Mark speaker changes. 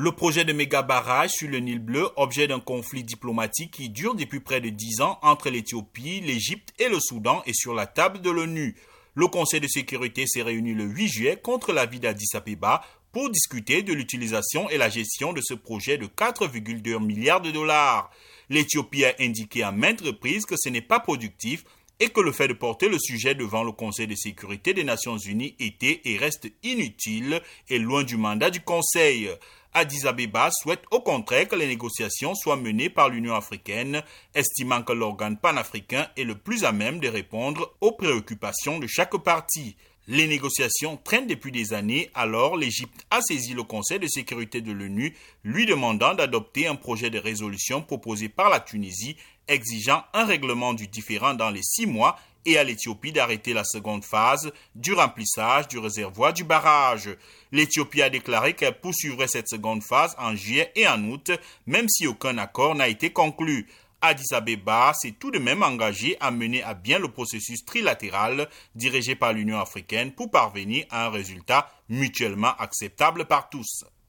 Speaker 1: Le projet de méga barrage sur le Nil Bleu, objet d'un conflit diplomatique qui dure depuis près de dix ans entre l'Éthiopie, l'Égypte et le Soudan, est sur la table de l'ONU. Le Conseil de sécurité s'est réuni le 8 juillet contre l'avis d'Addis Abeba pour discuter de l'utilisation et la gestion de ce projet de 4,2 milliards de dollars. L'Éthiopie a indiqué à maintes reprises que ce n'est pas productif et que le fait de porter le sujet devant le Conseil de sécurité des Nations Unies était et reste inutile et loin du mandat du Conseil. Addis Abeba souhaite au contraire que les négociations soient menées par l'Union africaine, estimant que l'organe panafricain est le plus à même de répondre aux préoccupations de chaque parti. Les négociations traînent depuis des années, alors l'Égypte a saisi le Conseil de sécurité de l'ONU, lui demandant d'adopter un projet de résolution proposé par la Tunisie exigeant un règlement du différend dans les six mois et à l'Éthiopie d'arrêter la seconde phase du remplissage du réservoir du barrage. L'Éthiopie a déclaré qu'elle poursuivrait cette seconde phase en juillet et en août, même si aucun accord n'a été conclu. Addis Abeba s'est tout de même engagé à mener à bien le processus trilatéral dirigé par l'Union africaine pour parvenir à un résultat mutuellement acceptable par tous.